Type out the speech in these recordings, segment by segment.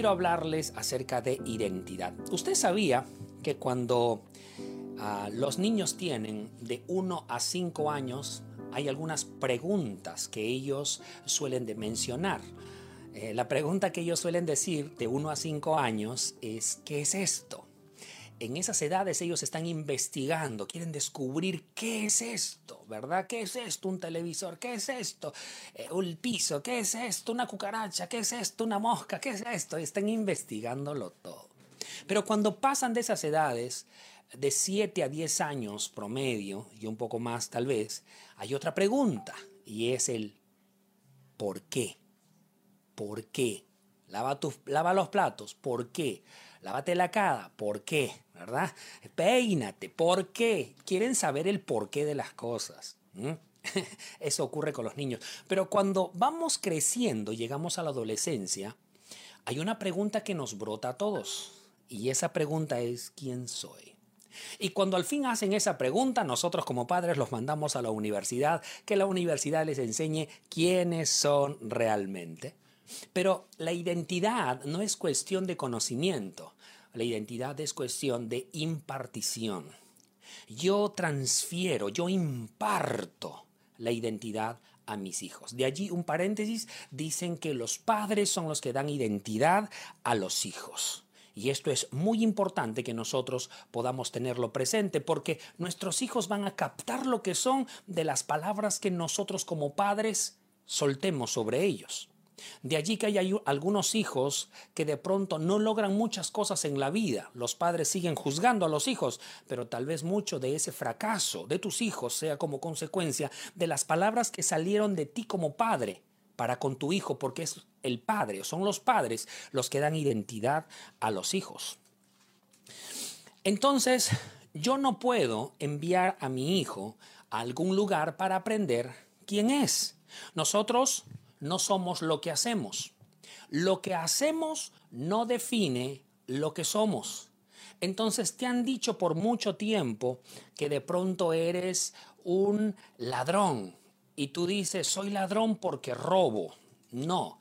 quiero hablarles acerca de identidad. Usted sabía que cuando ah, los niños tienen de 1 a 5 años, hay algunas preguntas que ellos suelen de mencionar. Eh, la pregunta que ellos suelen decir de 1 a 5 años es, ¿qué es esto? en esas edades ellos están investigando, quieren descubrir qué es esto, ¿verdad? ¿Qué es esto? Un televisor, ¿qué es esto? Eh, un piso, ¿qué es esto? Una cucaracha, ¿qué es esto? Una mosca, ¿qué es esto? están investigándolo todo. Pero cuando pasan de esas edades, de 7 a 10 años promedio, y un poco más tal vez, hay otra pregunta, y es el ¿por qué? ¿Por qué? Lava, tu, lava los platos, ¿por qué? Lávate la cara, ¿por qué? ¿Verdad? Peínate, ¿por qué? Quieren saber el porqué de las cosas. Eso ocurre con los niños. Pero cuando vamos creciendo, llegamos a la adolescencia, hay una pregunta que nos brota a todos. Y esa pregunta es, ¿quién soy? Y cuando al fin hacen esa pregunta, nosotros como padres los mandamos a la universidad, que la universidad les enseñe quiénes son realmente. Pero la identidad no es cuestión de conocimiento, la identidad es cuestión de impartición. Yo transfiero, yo imparto la identidad a mis hijos. De allí un paréntesis, dicen que los padres son los que dan identidad a los hijos. Y esto es muy importante que nosotros podamos tenerlo presente porque nuestros hijos van a captar lo que son de las palabras que nosotros como padres soltemos sobre ellos. De allí que hay algunos hijos que de pronto no logran muchas cosas en la vida. Los padres siguen juzgando a los hijos, pero tal vez mucho de ese fracaso de tus hijos sea como consecuencia de las palabras que salieron de ti como padre para con tu hijo, porque es el padre, son los padres los que dan identidad a los hijos. Entonces, yo no puedo enviar a mi hijo a algún lugar para aprender quién es. Nosotros no somos lo que hacemos. Lo que hacemos no define lo que somos. Entonces te han dicho por mucho tiempo que de pronto eres un ladrón y tú dices, soy ladrón porque robo. No,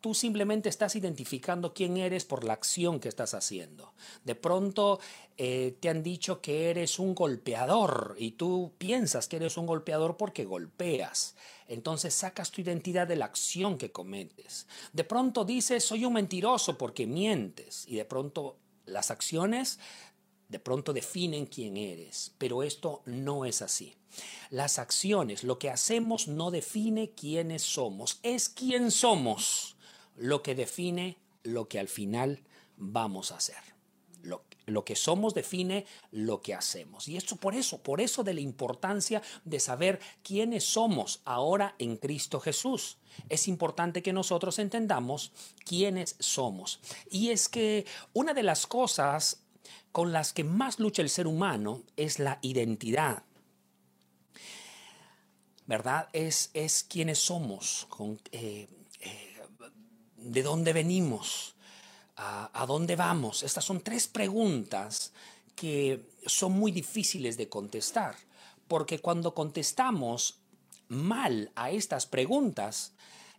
tú simplemente estás identificando quién eres por la acción que estás haciendo. De pronto eh, te han dicho que eres un golpeador y tú piensas que eres un golpeador porque golpeas. Entonces sacas tu identidad de la acción que cometes. De pronto dices, soy un mentiroso porque mientes. Y de pronto las acciones de pronto definen quién eres. Pero esto no es así. Las acciones, lo que hacemos no define quiénes somos, es quién somos lo que define lo que al final vamos a hacer. Lo, que somos define lo que hacemos. Y esto por eso, por eso de la importancia de saber quiénes somos ahora en Cristo Jesús. Es importante que nosotros entendamos quiénes somos. Y es que una de las cosas con las que más lucha el ser humano es la identidad. ¿Verdad? Es, es quiénes somos. Eh, eh, de dónde venimos, a, dónde vamos. Estas son tres preguntas que son muy difíciles de contestar, porque cuando contestamos mal a estas preguntas,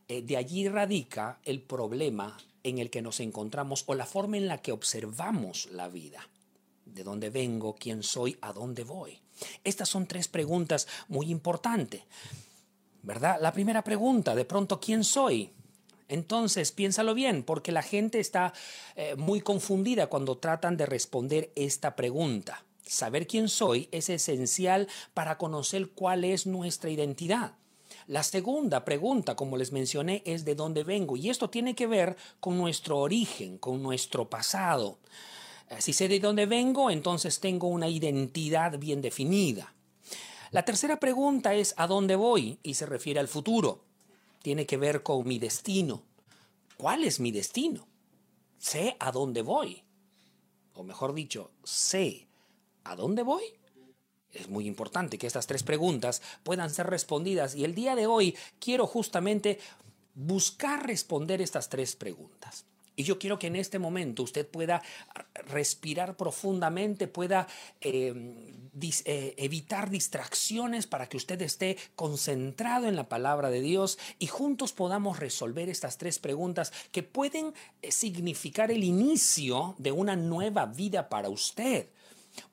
eh, de allí radica el problema en el que nos encontramos o la forma en la que observamos la vida. ¿De dónde vengo? ¿Quién soy? ¿A dónde voy? Estas son tres preguntas muy importantes. ¿Verdad? La primera pregunta, de pronto, ¿quién soy? Entonces, piénsalo bien, porque la gente está eh, muy confundida cuando tratan de responder esta pregunta. Saber quién soy es esencial para conocer cuál es nuestra identidad. La segunda pregunta, como les mencioné, es de dónde vengo y esto tiene que ver con nuestro origen, con nuestro pasado. Eh, si sé de dónde vengo, entonces tengo una identidad bien definida. La tercera pregunta es ¿a dónde voy? y se refiere al futuro tiene que ver con mi destino. ¿Cuál es mi destino? Sé a dónde voy. O mejor dicho, sé a dónde voy. Es muy importante que estas tres preguntas puedan ser respondidas y el día de hoy quiero justamente buscar responder estas tres preguntas. Y yo quiero que en este momento usted pueda respirar profundamente, pueda em, eh, evitar distracciones para que usted esté concentrado en la palabra de Dios y juntos podamos resolver estas tres preguntas que pueden eh, significar el inicio de una nueva vida para usted.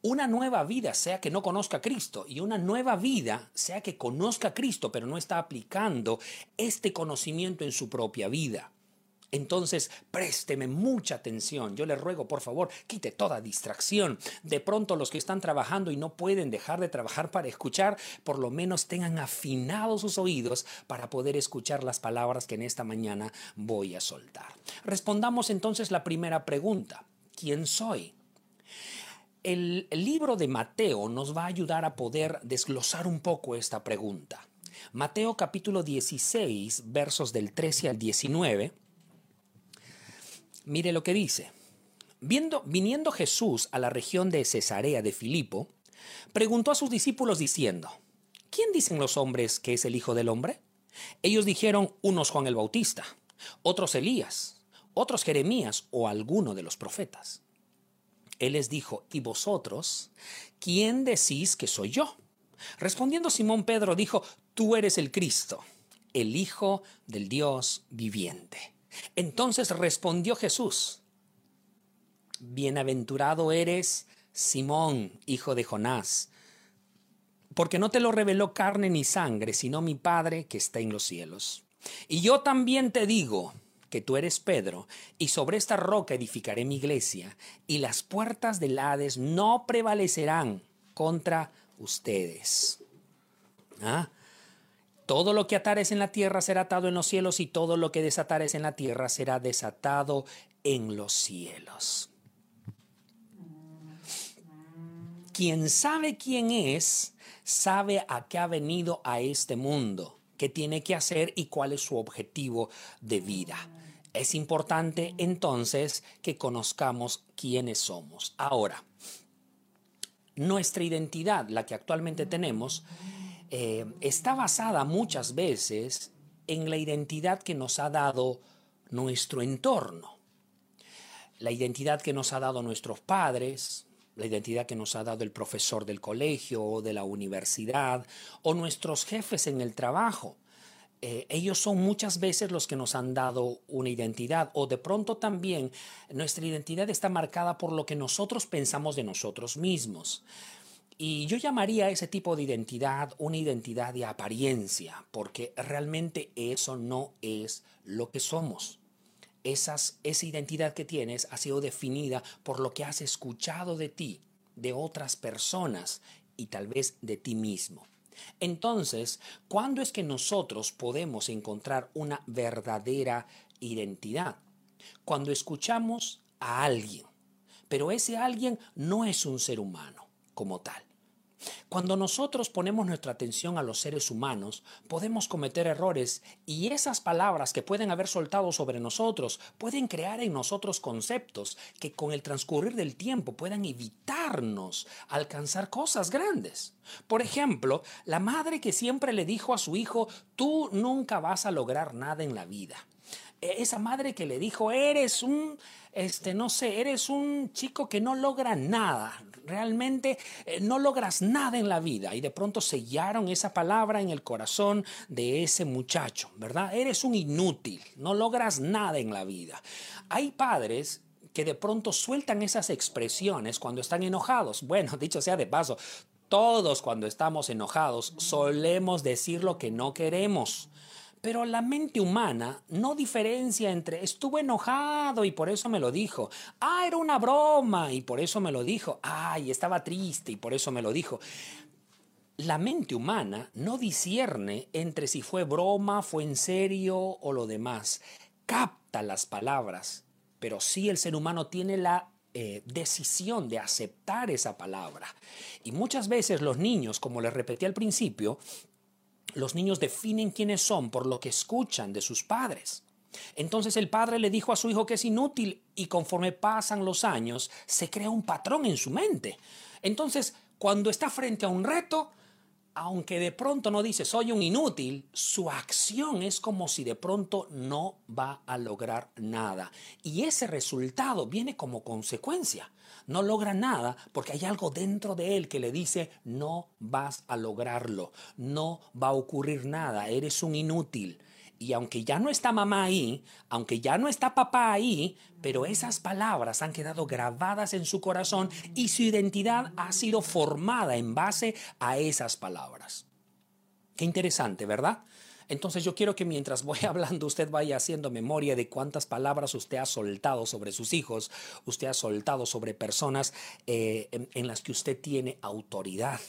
Una nueva vida sea que no conozca a Cristo y una nueva vida sea que conozca a Cristo pero no está aplicando este conocimiento en su propia vida. Entonces, présteme mucha atención. Yo le ruego, por favor, quite toda distracción. De pronto los que están trabajando y no pueden dejar de trabajar para escuchar, por lo menos tengan afinados sus oídos para poder escuchar las palabras que en esta mañana voy a soltar. Respondamos entonces la primera pregunta. ¿Quién soy? El libro de Mateo nos va a ayudar a poder desglosar un poco esta pregunta. Mateo capítulo 16, versos del 13 al 19 Mire lo que dice. Viendo, viniendo Jesús a la región de Cesarea de Filipo, preguntó a sus discípulos diciendo, ¿quién dicen los hombres que es el Hijo del Hombre? Ellos dijeron, unos Juan el Bautista, otros Elías, otros Jeremías o alguno de los profetas. Él les dijo, ¿y vosotros? ¿Quién decís que soy yo? Respondiendo Simón Pedro dijo, tú eres el Cristo, el Hijo del Dios viviente. Entonces respondió Jesús, Bienaventurado eres, Simón, hijo de Jonás, porque no te lo reveló carne ni sangre, sino mi Padre que está en los cielos. Y yo también te digo que tú eres Pedro, y sobre esta roca edificaré mi iglesia, y las puertas del Hades no prevalecerán contra ustedes. ¿Ah? Todo lo que atares en la tierra será atado en los cielos y todo lo que desatares en la tierra será desatado en los cielos. Quien sabe quién es, sabe a qué ha venido a este mundo, qué tiene que hacer y cuál es su objetivo de vida. Es importante entonces que conozcamos quiénes somos. Ahora, nuestra identidad, la que actualmente tenemos, eh, está basada muchas veces en la identidad que nos ha dado nuestro entorno. La identidad que nos ha dado nuestros padres, la identidad que nos ha dado el profesor del colegio o de la universidad o nuestros jefes en el trabajo. Eh, ellos son muchas veces los que nos han dado una identidad o de pronto también nuestra identidad está marcada por lo que nosotros pensamos de nosotros mismos. Y yo llamaría a ese tipo de identidad una identidad de apariencia, porque realmente eso no es lo que somos. Esa identidad que tienes ha sido definida por lo que has escuchado de ti, de otras personas y tal vez de ti mismo. Entonces, ¿cuándo es que nosotros podemos encontrar una verdadera identidad? Cuando escuchamos a alguien, pero ese alguien no es un ser humano como tal. Cuando nosotros ponemos nuestra atención a los seres humanos, podemos cometer errores y esas palabras que pueden haber soltado sobre nosotros pueden crear en nosotros conceptos que con el transcurrir del tiempo puedan evitarnos alcanzar cosas grandes. Por ejemplo, la madre que siempre le dijo a su hijo, tú nunca vas a lograr nada en la vida. E, esa madre que le dijo, eres un, este, no sé, eres un chico que no logra nada, realmente eh, no logras nada en la vida. Y de pronto sellaron esa palabra en el corazón de ese muchacho, ¿verdad? Eres un inútil, no logras nada en la vida. Hay padres que de pronto sueltan esas expresiones cuando están enojados. Bueno, dicho sea de paso, todos cuando estamos enojados solemos decir lo que no queremos. Pero la mente humana no diferencia entre estuvo enojado y por eso me lo dijo. Ah, era una broma y por eso me lo dijo. Ay, estaba triste y por eso me lo dijo. La mente humana no discierne entre si fue broma, fue en serio o lo demás. Capta las palabras, pero sí el ser humano tiene la eh, decisión de aceptar esa palabra. Y muchas veces los niños, como les repetí al principio, los niños definen quiénes son por lo que escuchan de sus padres. Entonces el padre le dijo a su hijo que es inútil y conforme pasan los años se crea un patrón en su mente. Entonces, cuando está frente a un reto, aunque de pronto no dice soy un inútil, su acción es como si de pronto no va a lograr nada. Y ese resultado viene como consecuencia. No logra nada porque hay algo dentro de él que le dice no vas a lograrlo, no va a ocurrir nada, eres un inútil. Y aunque ya no está mamá ahí, aunque ya no está papá ahí, pero esas palabras han quedado grabadas en su corazón y su identidad ha sido formada en base a esas palabras. Qué interesante, ¿verdad? Entonces yo quiero que mientras voy hablando usted vaya haciendo memoria de cuántas palabras usted ha soltado sobre sus hijos, usted ha soltado sobre personas eh, en las que usted tiene autoridad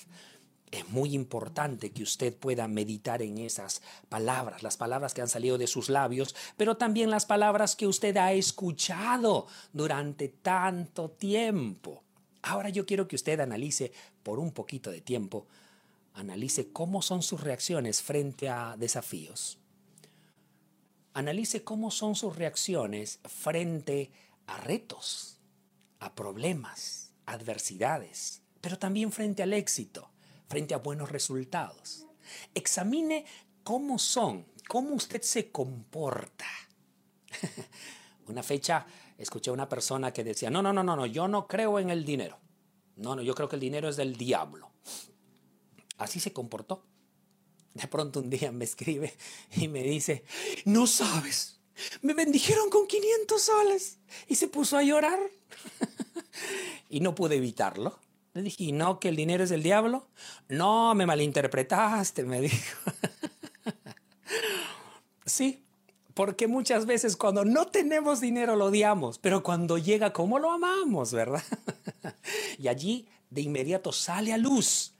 es muy importante que usted pueda meditar en esas palabras, las palabras que han salido de sus labios, pero también las palabras que usted ha escuchado durante tanto tiempo. Ahora yo quiero que usted analice por un poquito de tiempo, analice cómo son sus reacciones frente a desafíos. Analice cómo son sus reacciones frente a retos, a problemas, adversidades, pero también frente al éxito frente a buenos resultados. Examine cómo son, cómo usted se comporta. una fecha escuché a una persona que decía, no, no, no, no, no, yo no creo en el dinero. No, no, yo creo que el dinero es del diablo. Así se comportó. De pronto un día me escribe y me dice, no sabes, me bendijeron con 500 soles y se puso a llorar. y no pude evitarlo. Le dije, ¿y no que el dinero es del diablo? No, me malinterpretaste, me dijo. sí, porque muchas veces cuando no tenemos dinero lo odiamos, pero cuando llega, ¿cómo lo amamos, verdad? y allí de inmediato sale a luz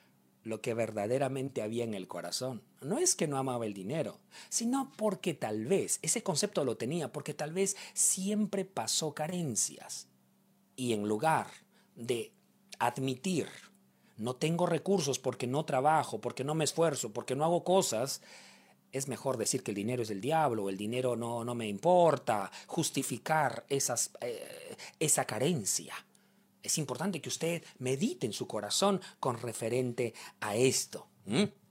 lo que verdaderamente había en el corazón. No es que no amaba el dinero, sino porque tal vez, ese concepto lo tenía, porque tal vez siempre pasó carencias. Y en lugar de admitir, no tengo recursos porque no trabajo, porque no me esfuerzo, porque no hago cosas, es mejor decir que el dinero es del diablo, el dinero no, no me importa, justificar esas, eh, esa carencia. Es importante que usted medite en su corazón con referente a esto.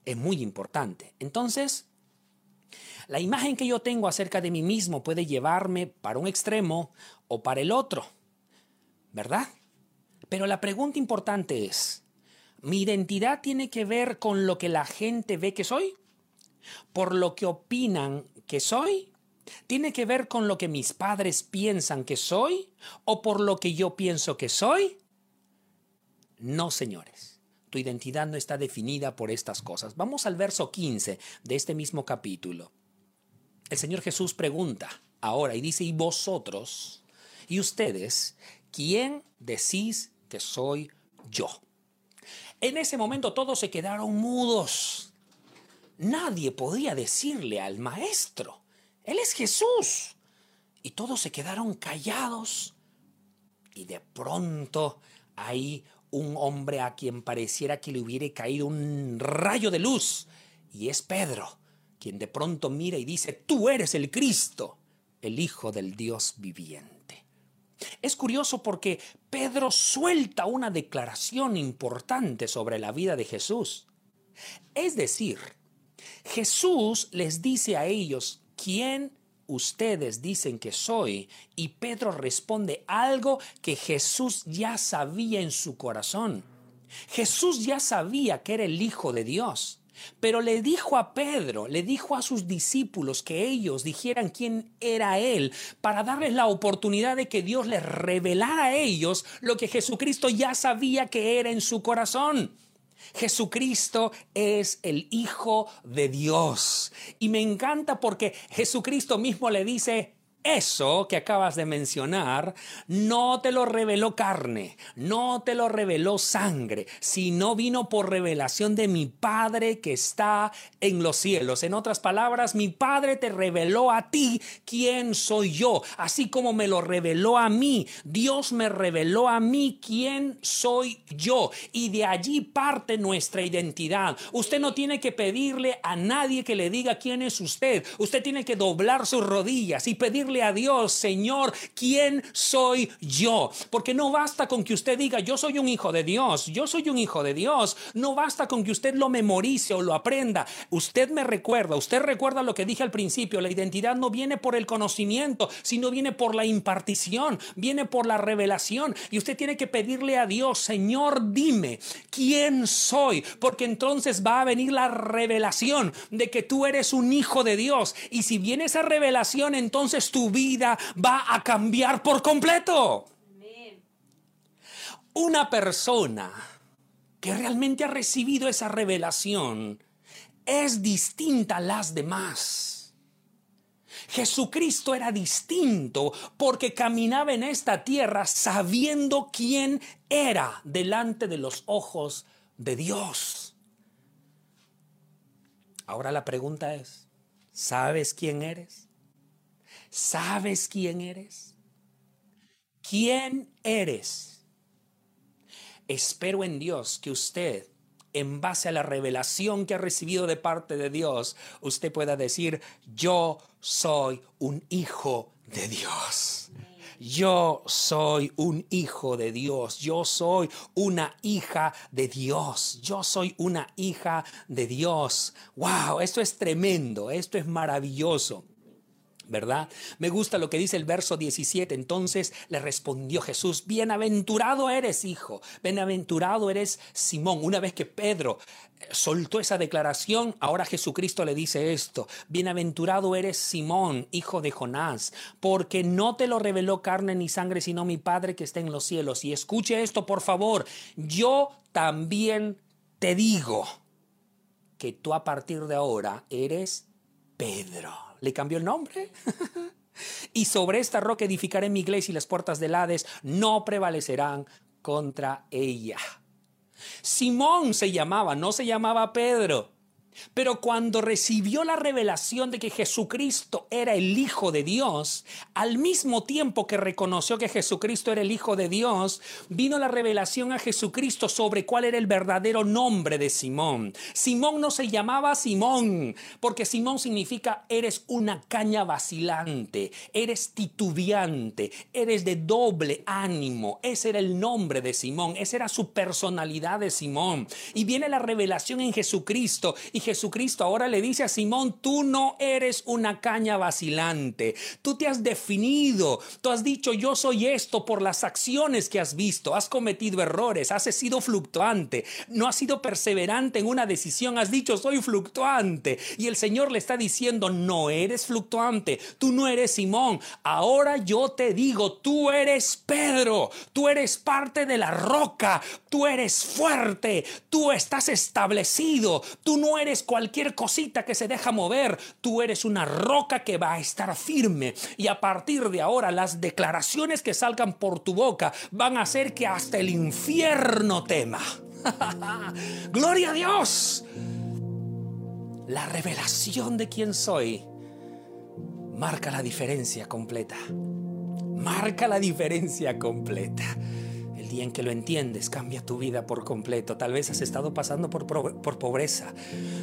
Es muy importante. Entonces, la imagen que yo tengo acerca de mí mismo puede llevarme para un extremo o para el otro, ¿verdad? Pero la pregunta importante es, ¿mi identidad tiene que ver con lo que la gente ve que soy? ¿Por lo que opinan que soy? ¿Tiene que ver con lo que mis padres piensan que soy? ¿O por lo que yo pienso que soy? No, señores. Tu identidad no está definida por estas cosas. Vamos al verso 15 de este mismo capítulo. El Señor Jesús pregunta ahora y dice, ¿y vosotros? ¿Y ustedes? ¿Quién decís que soy yo. En ese momento todos se quedaron mudos. Nadie podía decirle al maestro, Él es Jesús. Y todos se quedaron callados. Y de pronto hay un hombre a quien pareciera que le hubiera caído un rayo de luz. Y es Pedro, quien de pronto mira y dice, tú eres el Cristo, el Hijo del Dios viviente. Es curioso porque Pedro suelta una declaración importante sobre la vida de Jesús. Es decir, Jesús les dice a ellos, ¿quién ustedes dicen que soy? Y Pedro responde algo que Jesús ya sabía en su corazón. Jesús ya sabía que era el Hijo de Dios. Pero le dijo a Pedro, le dijo a sus discípulos que ellos dijeran quién era Él para darles la oportunidad de que Dios les revelara a ellos lo que Jesucristo ya sabía que era en su corazón. Jesucristo es el Hijo de Dios. Y me encanta porque Jesucristo mismo le dice, eso que acabas de mencionar no te lo reveló carne, no te lo reveló sangre, sino vino por revelación de mi Padre que está en los cielos. En otras palabras, mi Padre te reveló a ti quién soy yo, así como me lo reveló a mí. Dios me reveló a mí quién soy yo. Y de allí parte nuestra identidad. Usted no tiene que pedirle a nadie que le diga quién es usted. Usted tiene que doblar sus rodillas y pedirle decirle a Dios, Señor, ¿quién soy yo? Porque no basta con que usted diga, yo soy un hijo de Dios, yo soy un hijo de Dios. No basta con que usted lo memorice o lo aprenda. Usted me recuerda, usted recuerda lo que dije al principio, la identidad no viene por el conocimiento, sino viene por la impartición, viene por la revelación. Y usted tiene que pedirle a Dios, Señor, dime quién soy, porque entonces va a venir la revelación de que tú eres un hijo de Dios. Y si viene esa revelación, entonces tu vida va a cambiar por completo. Una persona que realmente ha recibido esa revelación es distinta a las demás. Jesucristo era distinto porque caminaba en esta tierra sabiendo quién era delante de los ojos de Dios. Ahora la pregunta es, ¿sabes quién eres? ¿Sabes quién eres? ¿Quién eres? Espero en Dios que usted en base a la revelación que ha recibido de parte de Dios, usted pueda decir, yo soy un hijo de Dios. Yo soy un hijo de Dios. Yo soy una hija de Dios. Yo soy una hija de Dios. ¡Wow! Esto es tremendo. Esto es maravilloso. ¿Verdad? Me gusta lo que dice el verso 17. Entonces le respondió Jesús, bienaventurado eres, hijo, bienaventurado eres Simón. Una vez que Pedro eh, soltó esa declaración, ahora Jesucristo le dice esto, bienaventurado eres Simón, hijo de Jonás, porque no te lo reveló carne ni sangre, sino mi Padre que está en los cielos. Y escuche esto, por favor, yo también te digo que tú a partir de ahora eres Pedro le cambió el nombre. y sobre esta roca edificaré mi iglesia y las puertas del Hades no prevalecerán contra ella. Simón se llamaba, no se llamaba Pedro. Pero cuando recibió la revelación de que Jesucristo era el Hijo de Dios, al mismo tiempo que reconoció que Jesucristo era el Hijo de Dios, vino la revelación a Jesucristo sobre cuál era el verdadero nombre de Simón. Simón no se llamaba Simón, porque Simón significa eres una caña vacilante, eres titubeante, eres de doble ánimo. Ese era el nombre de Simón, esa era su personalidad de Simón. Y viene la revelación en Jesucristo Jesucristo ahora le dice a Simón, tú no eres una caña vacilante, tú te has definido, tú has dicho yo soy esto por las acciones que has visto, has cometido errores, has sido fluctuante, no has sido perseverante en una decisión, has dicho soy fluctuante y el Señor le está diciendo no eres fluctuante, tú no eres Simón, ahora yo te digo, tú eres Pedro, tú eres parte de la roca, tú eres fuerte, tú estás establecido, tú no eres cualquier cosita que se deja mover, tú eres una roca que va a estar firme. Y a partir de ahora las declaraciones que salgan por tu boca van a hacer que hasta el infierno tema. Gloria a Dios. La revelación de quién soy marca la diferencia completa. Marca la diferencia completa día en que lo entiendes, cambia tu vida por completo. Tal vez has estado pasando por, por pobreza,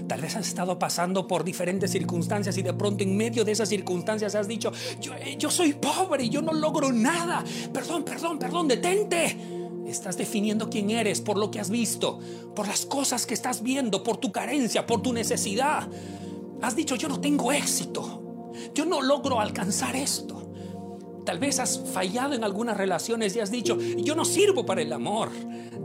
tal vez has estado pasando por diferentes circunstancias y de pronto en medio de esas circunstancias has dicho, yo, eh, yo soy pobre y yo no logro nada. Perdón, perdón, perdón, detente. Estás definiendo quién eres por lo que has visto, por las cosas que estás viendo, por tu carencia, por tu necesidad. Has dicho, yo no tengo éxito, yo no logro alcanzar esto. Tal vez has fallado en algunas relaciones y has dicho, yo no sirvo para el amor.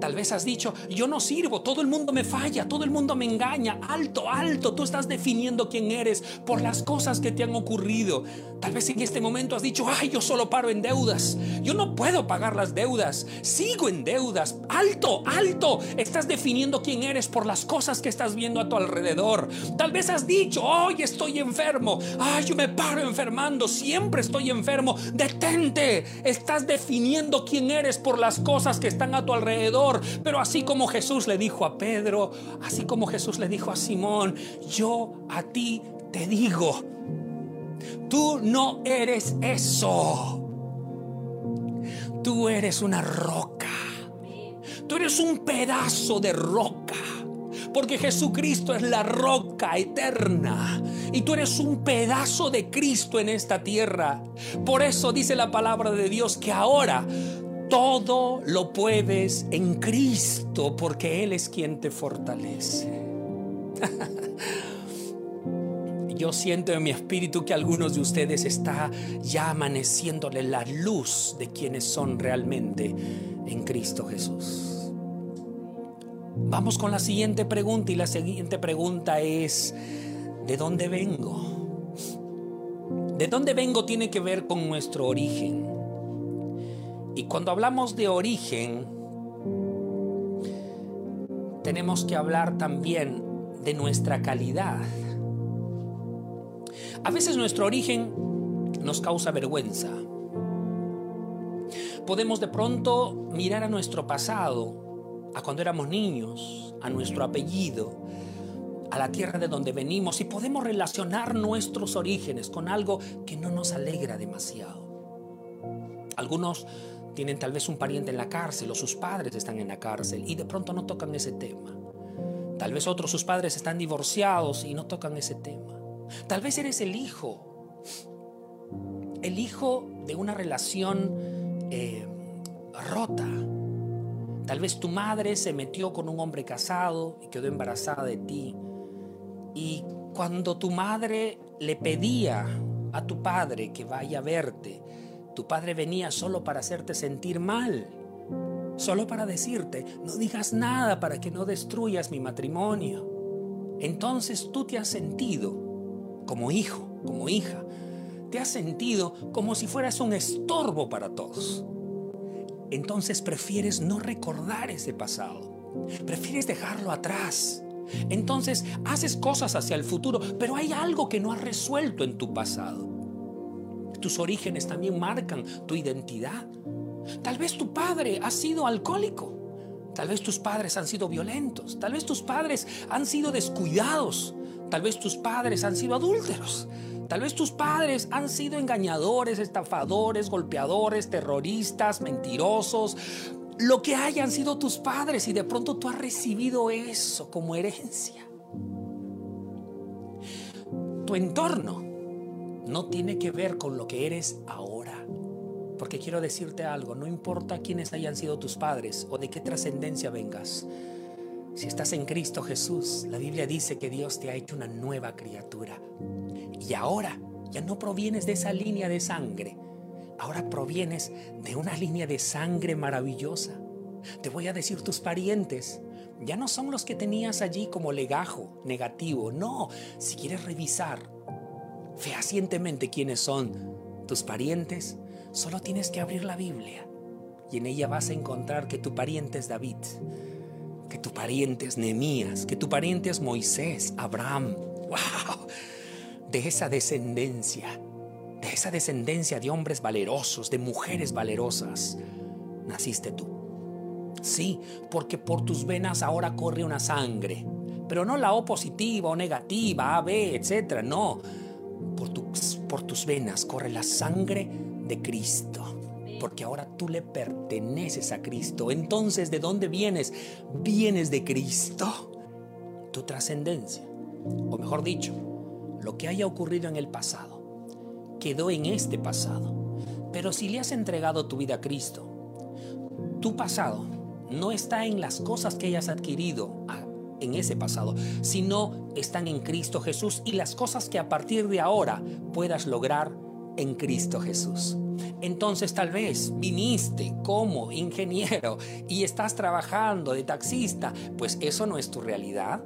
Tal vez has dicho, yo no sirvo, todo el mundo me falla, todo el mundo me engaña. Alto, alto, tú estás definiendo quién eres por las cosas que te han ocurrido. Tal vez en este momento has dicho, ay, yo solo paro en deudas. Yo no puedo pagar las deudas. Sigo en deudas. Alto, alto. Estás definiendo quién eres por las cosas que estás viendo a tu alrededor. Tal vez has dicho, hoy estoy enfermo. Ay, yo me paro enfermando. Siempre estoy enfermo. De detente. Estás definiendo quién eres por las cosas que están a tu alrededor. Pero así como Jesús le dijo a Pedro, así como Jesús le dijo a Simón, yo a ti te digo, tú no eres eso. Tú eres una roca. Tú eres un pedazo de roca porque Jesucristo es la roca eterna. y tú eres un pedazo de Cristo en esta tierra. Por eso dice la palabra de Dios que ahora todo lo puedes en Cristo porque Él es quien te fortalece. Yo siento en mi espíritu que algunos de ustedes está ya amaneciéndole la luz de quienes son realmente en Cristo Jesús. Vamos con la siguiente pregunta y la siguiente pregunta es, ¿de dónde vengo? ¿De dónde vengo tiene que ver con nuestro origen? Y cuando hablamos de origen, tenemos que hablar también de nuestra calidad. A veces nuestro origen nos causa vergüenza. Podemos de pronto mirar a nuestro pasado, a cuando éramos niños, a nuestro apellido, a la tierra de donde venimos y podemos relacionar nuestros orígenes con algo que no nos alegra demasiado. Algunos tienen tal vez un pariente en la cárcel o sus padres están en la cárcel y de pronto no tocan ese tema. Tal vez otros sus padres están divorciados y no tocan ese tema. Tal vez eres el hijo, el hijo de una relación eh, rota. Tal vez tu madre se metió con un hombre casado y quedó embarazada de ti. Y cuando tu madre le pedía a tu padre que vaya a verte, tu padre venía solo para hacerte sentir mal solo para decirte, no digas nada para que no destruyas mi matrimonio. Entonces tú te has sentido como hijo, como hija, te has sentido como si fueras un estorbo para todos. Entonces prefieres no recordar ese pasado, prefieres dejarlo atrás. Entonces haces cosas hacia el futuro, pero hay algo que no has resuelto en tu pasado. Tus orígenes también marcan tu identidad. Tal vez tu padre ha sido alcohólico. Tal vez tus padres han sido violentos. Tal vez tus padres han sido descuidados. Tal vez tus padres han sido adúlteros. Tal vez tus padres han sido engañadores, estafadores, golpeadores, terroristas, mentirosos. Lo que hayan sido tus padres y de pronto tú has recibido eso como herencia. Tu entorno no tiene que ver con lo que eres ahora. Porque quiero decirte algo, no importa quiénes hayan sido tus padres o de qué trascendencia vengas. Si estás en Cristo Jesús, la Biblia dice que Dios te ha hecho una nueva criatura. Y ahora ya no provienes de esa línea de sangre. Ahora provienes de una línea de sangre maravillosa. Te voy a decir tus parientes. Ya no son los que tenías allí como legajo negativo. No, si quieres revisar fehacientemente quiénes son tus parientes, Solo tienes que abrir la Biblia y en ella vas a encontrar que tu pariente es David, que tu pariente es Nehemías, que tu pariente es Moisés, Abraham. ¡Wow! De esa descendencia, de esa descendencia de hombres valerosos, de mujeres valerosas, naciste tú. Sí, porque por tus venas ahora corre una sangre, pero no la O positiva o negativa, A, B, etc. No, por tus venas corre la sangre de Cristo. Porque ahora tú le perteneces a Cristo. Entonces, ¿de dónde vienes? Vienes de Cristo. Tu trascendencia, o mejor dicho, lo que haya ocurrido en el pasado, quedó en este pasado. Pero si le has entregado tu vida a Cristo, tu pasado no está en las cosas que hayas adquirido en ese pasado, sino están en Cristo Jesús y las cosas que a partir de ahora puedas lograr en Cristo Jesús. Entonces tal vez viniste como ingeniero y estás trabajando de taxista, pues eso no es tu realidad.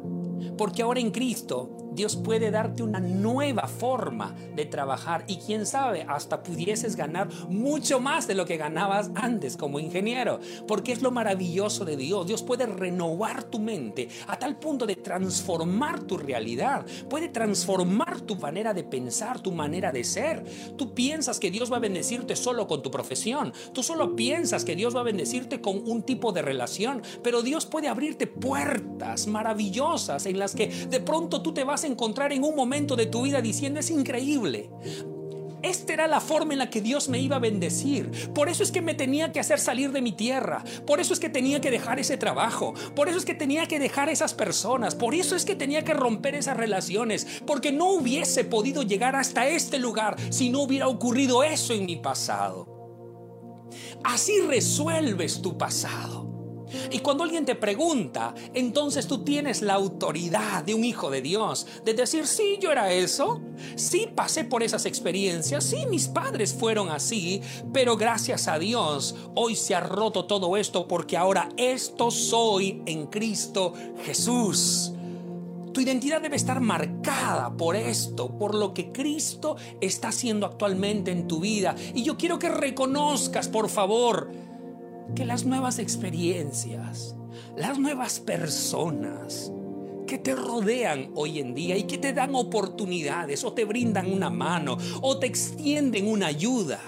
Porque ahora en Cristo Dios puede darte una nueva forma de trabajar y quién sabe, hasta pudieses ganar mucho más de lo que ganabas antes como ingeniero. Porque es lo maravilloso de Dios. Dios puede renovar tu mente a tal punto de transformar tu realidad. Puede transformar tu manera de pensar, tu manera de ser. Tú piensas que Dios va a bendecirte solo con tu profesión. Tú solo piensas que Dios va a bendecirte con un tipo de relación. Pero Dios puede abrirte puertas maravillosas en las que de pronto tú te vas a encontrar en un momento de tu vida diciendo es increíble. Esta era la forma en la que Dios me iba a bendecir. Por eso es que me tenía que hacer salir de mi tierra. Por eso es que tenía que dejar ese trabajo. Por eso es que tenía que dejar esas personas. Por eso es que tenía que romper esas relaciones. Porque no hubiese podido llegar hasta este lugar si no hubiera ocurrido eso en mi pasado. Así resuelves tu pasado. Y cuando alguien te pregunta, entonces tú tienes la autoridad de un hijo de Dios, de decir, sí, yo era eso, sí pasé por esas experiencias, sí, mis padres fueron así, pero gracias a Dios, hoy se ha roto todo esto porque ahora esto soy en Cristo Jesús. Tu identidad debe estar marcada por esto, por lo que Cristo está haciendo actualmente en tu vida. Y yo quiero que reconozcas, por favor, que las nuevas experiencias, las nuevas personas que te rodean hoy en día y que te dan oportunidades o te brindan una mano o te extienden una ayuda,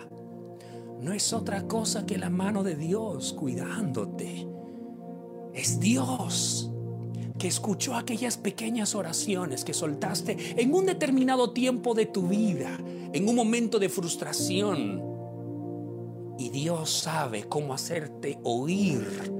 no es otra cosa que la mano de Dios cuidándote. Es Dios que escuchó aquellas pequeñas oraciones que soltaste en un determinado tiempo de tu vida, en un momento de frustración, y Dios sabe cómo hacerte oír.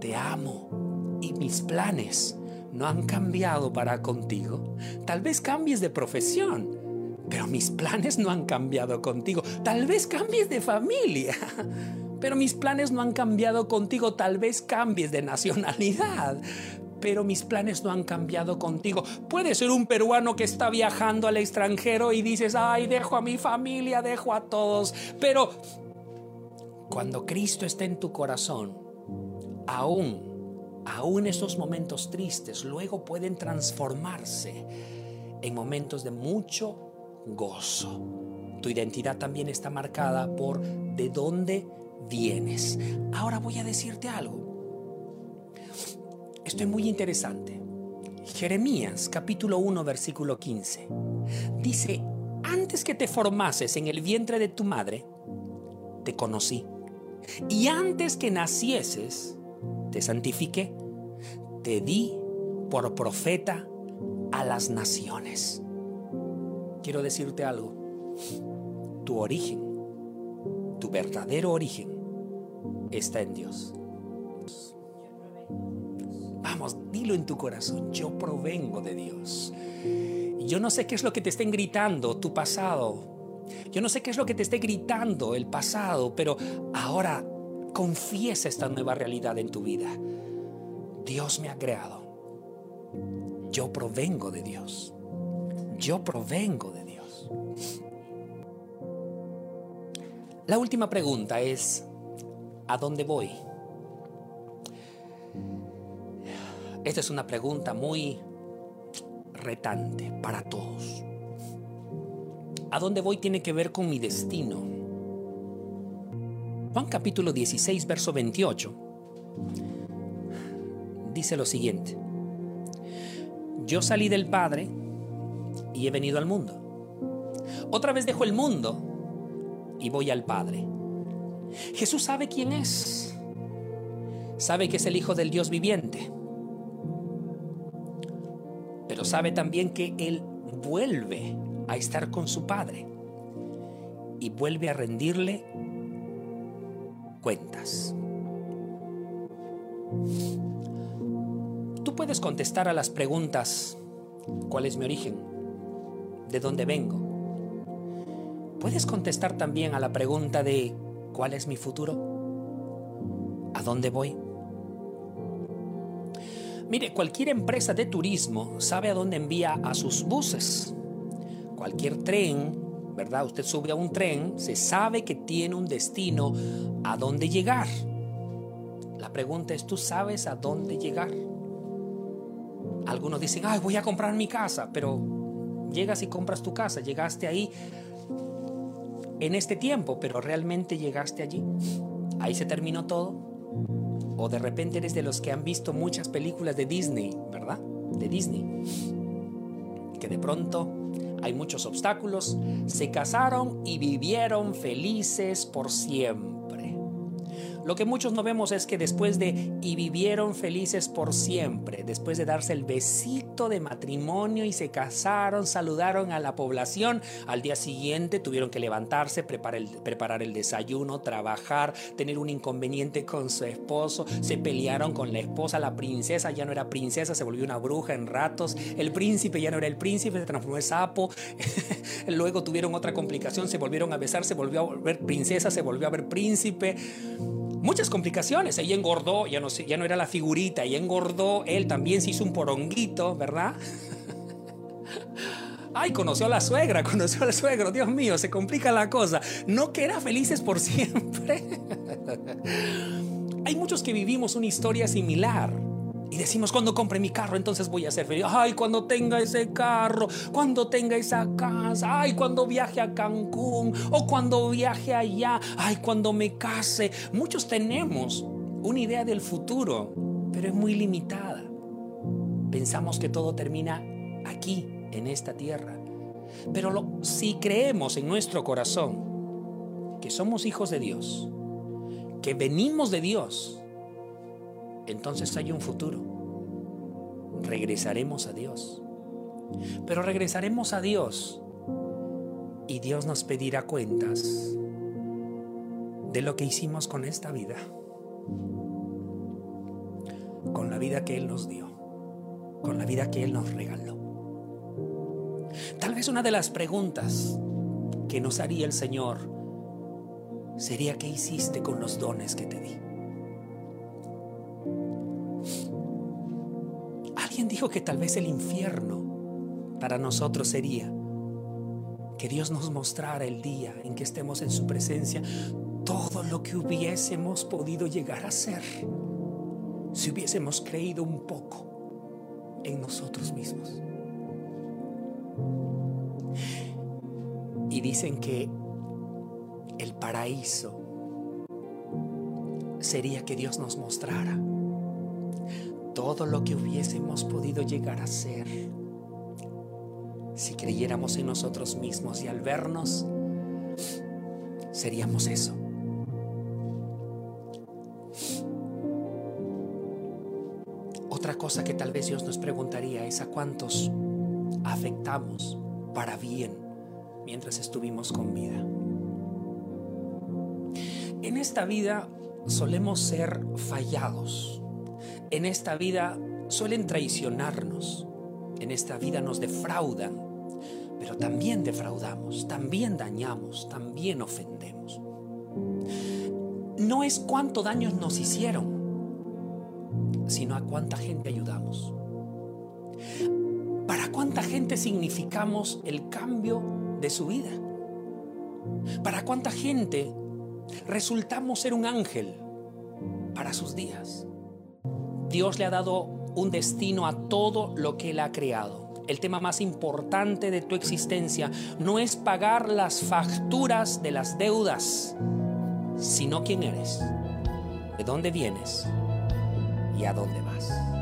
Te amo y mis planes no han cambiado para contigo. Tal vez cambies de profesión, pero mis planes no han cambiado contigo. Tal vez cambies de familia, pero mis planes no han cambiado contigo. Tal vez cambies de nacionalidad, pero mis planes no han cambiado contigo. Puede ser un peruano que está viajando al extranjero y dices, ay, dejo a mi familia, dejo a todos, pero cuando Cristo está en tu corazón, aún, aún esos momentos tristes, luego pueden transformarse en momentos de mucho gozo. Tu identidad también está marcada por de dónde vienes. Ahora voy a decirte algo. Esto es muy interesante. Jeremías capítulo 1 versículo 15. Dice, antes que te formases en el vientre de tu madre, te conocí y antes que nacieses, te santifiqué, te di por profeta a las naciones. Quiero decirte algo, tu origen, tu verdadero origen está en Dios. Vamos, dilo en tu corazón, yo provengo de Dios. Yo no sé qué es lo que te estén gritando, tu pasado, yo no sé qué es lo que te esté gritando el pasado, pero ahora confiesa esta nueva realidad en tu vida. Dios me ha creado. Yo provengo de Dios. Yo provengo de Dios. La última pregunta es, ¿a dónde voy? Esta es una pregunta muy retante para todos a dónde voy tiene que ver con mi destino. Juan capítulo 16, verso 28 dice lo siguiente. Yo salí del Padre y he venido al mundo. Otra vez dejo el mundo y voy al Padre. Jesús sabe quién es. Sabe que es el Hijo del Dios viviente. Pero sabe también que Él vuelve a estar con su Padre y vuelve a rendirle cuentas. Tú puedes contestar a las preguntas, ¿cuál es mi origen? ¿De dónde vengo? Puedes contestar también a la pregunta de, ¿cuál es mi futuro? ¿A dónde voy? Mire, cualquier empresa de turismo sabe a dónde envía a sus buses cualquier tren, ¿verdad? Usted sube a un tren, se sabe que tiene un destino a dónde llegar. La pregunta es, ¿tú sabes a dónde llegar? Algunos dicen, ay, voy a comprar mi casa, pero llegas y compras tu casa, llegaste ahí en este tiempo, pero realmente llegaste allí. Ahí se terminó todo. O de repente eres de los que han visto muchas películas de Disney, ¿verdad? De Disney. Que de pronto hay muchos obstáculos, se casaron y vivieron felices por siempre. Lo que muchos no vemos es que después de y vivieron felices por siempre, después de darse el besito de matrimonio y se casaron, saludaron a la población, al día siguiente tuvieron que levantarse, preparar el, desayuno, trabajar, tener un inconveniente con su esposo, se pelearon con la esposa, la princesa ya no era princesa, se volvió una bruja en ratos, el príncipe ya no era el príncipe, se transformó en sapo, luego tuvieron otra complicación, se volvieron a besar, se volvió a volver princesa, se volvió a ver príncipe muchas complicaciones. Ella engordó, ya no, ya no era la figurita, ella engordó, él también se hizo un poronguito, ¿verdad? Ay, conoció a la suegra, conoció al suegro, Dios mío, se complica la cosa. No que felices por siempre. Hay muchos que vivimos una historia similar. Y decimos, cuando compre mi carro, entonces voy a ser feliz. Ay, cuando tenga ese carro, cuando tenga esa casa, ay, cuando viaje a Cancún o cuando viaje allá, ay, cuando me case. Muchos tenemos una idea del futuro, pero es muy limitada. Pensamos que todo termina aquí, en esta tierra. Pero si creemos en nuestro corazón que somos hijos de Dios, que venimos de Dios, entonces hay un futuro. Regresaremos a Dios. Pero regresaremos a Dios y Dios nos pedirá cuentas de lo que hicimos con esta vida, con la vida que Él nos dio, con la vida que Él nos regaló. Tal vez una de las preguntas que nos haría el Señor sería, ¿qué hiciste con los dones que te di? Alguien dijo que tal vez el infierno para nosotros sería que Dios nos mostrara el día en que estemos en su presencia todo lo que hubiésemos podido llegar a ser si hubiésemos creído un poco en nosotros mismos. Y dicen que el paraíso sería que Dios nos mostrara todo lo que hubiésemos podido llegar a ser si creyéramos en nosotros mismos y al vernos seríamos eso. Otra cosa que tal vez Dios nos preguntaría es a cuántos afectamos para bien mientras estuvimos con vida. En esta vida solemos ser fallados en esta vida suelen traicionarnos, en esta vida nos defraudan, pero también defraudamos, también dañamos, también ofendemos. No es cuánto daño nos hicieron, sino a cuánta gente ayudamos. Para cuánta gente significamos el cambio de su vida. Para cuánta gente resultamos ser un ángel para sus días. Dios le ha dado un destino a todo lo que Él ha creado. El tema más importante de tu existencia no es pagar las facturas de las deudas, sino quién eres, de dónde vienes y a dónde vas.